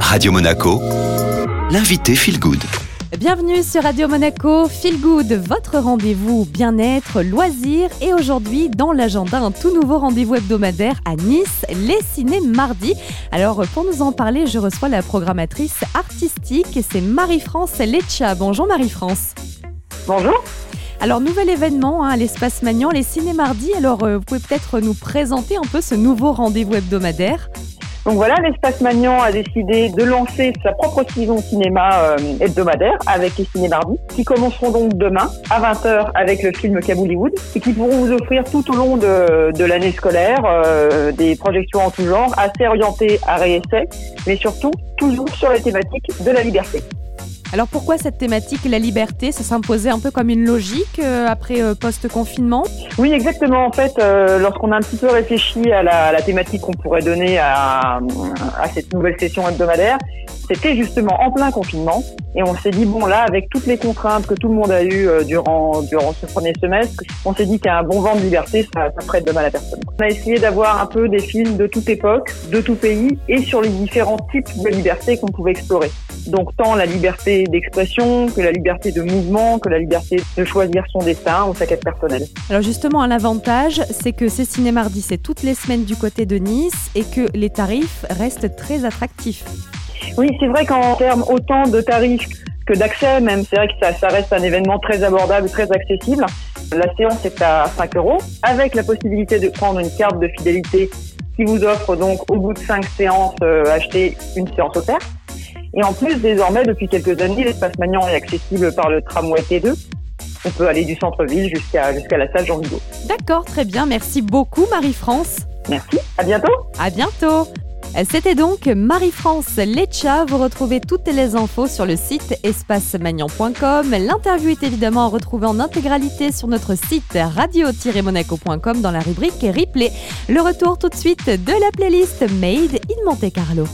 Radio Monaco, l'invité Feel Good. Bienvenue sur Radio Monaco, Feel Good, votre rendez-vous bien-être, loisirs et aujourd'hui dans l'agenda un tout nouveau rendez-vous hebdomadaire à Nice, les ciné mardi. Alors pour nous en parler, je reçois la programmatrice artistique, c'est Marie-France Lecha. Bonjour Marie-France. Bonjour. Alors, nouvel événement hein, à l'espace Magnan, les ciné mardi. Alors, euh, vous pouvez peut-être nous présenter un peu ce nouveau rendez-vous hebdomadaire donc voilà, l'espace Magnan a décidé de lancer sa propre saison cinéma euh, hebdomadaire avec les ciné qui commenceront donc demain à 20h avec le film Kabouliwood et qui pourront vous offrir tout au long de, l'année scolaire euh, des projections en tout genre assez orientées à réessai, mais surtout toujours sur les thématiques de la liberté. Alors pourquoi cette thématique, la liberté, ça s'imposait un peu comme une logique euh, après euh, post-confinement? Oui, exactement. En fait, euh, lorsqu'on a un petit peu réfléchi à la, à la thématique qu'on pourrait donner à, à cette nouvelle session hebdomadaire, c'était justement en plein confinement et on s'est dit bon là avec toutes les contraintes que tout le monde a eues euh, durant durant ce premier semestre, on s'est dit qu'un bon vent de liberté ça, ça ferait de mal à personne. On a essayé d'avoir un peu des films de toute époque, de tout pays et sur les différents types de liberté qu'on pouvait explorer. Donc tant la liberté d'expression que la liberté de mouvement, que la liberté de choisir son destin ou sa quête personnelle. Alors justement, l'avantage, c'est que c'est Ciné Mardi, c'est toutes les semaines du côté de Nice et que les tarifs restent très attractifs. Oui, c'est vrai qu'en termes autant de tarifs que d'accès, même, c'est vrai que ça, ça, reste un événement très abordable, très accessible. La séance est à 5 euros, avec la possibilité de prendre une carte de fidélité qui vous offre donc au bout de 5 séances, euh, acheter une séance offerte. Et en plus, désormais, depuis quelques années, l'espace Magnan est accessible par le tramway T2. On peut aller du centre-ville jusqu'à jusqu'à la salle Jean Vigo. D'accord, très bien. Merci beaucoup, Marie-France. Merci. À bientôt. À bientôt. C'était donc Marie-France Lecha. Vous retrouvez toutes les infos sur le site espacemagnan.com. L'interview est évidemment retrouvée en intégralité sur notre site radio-monaco.com dans la rubrique replay. Le retour tout de suite de la playlist Made in Monte Carlo.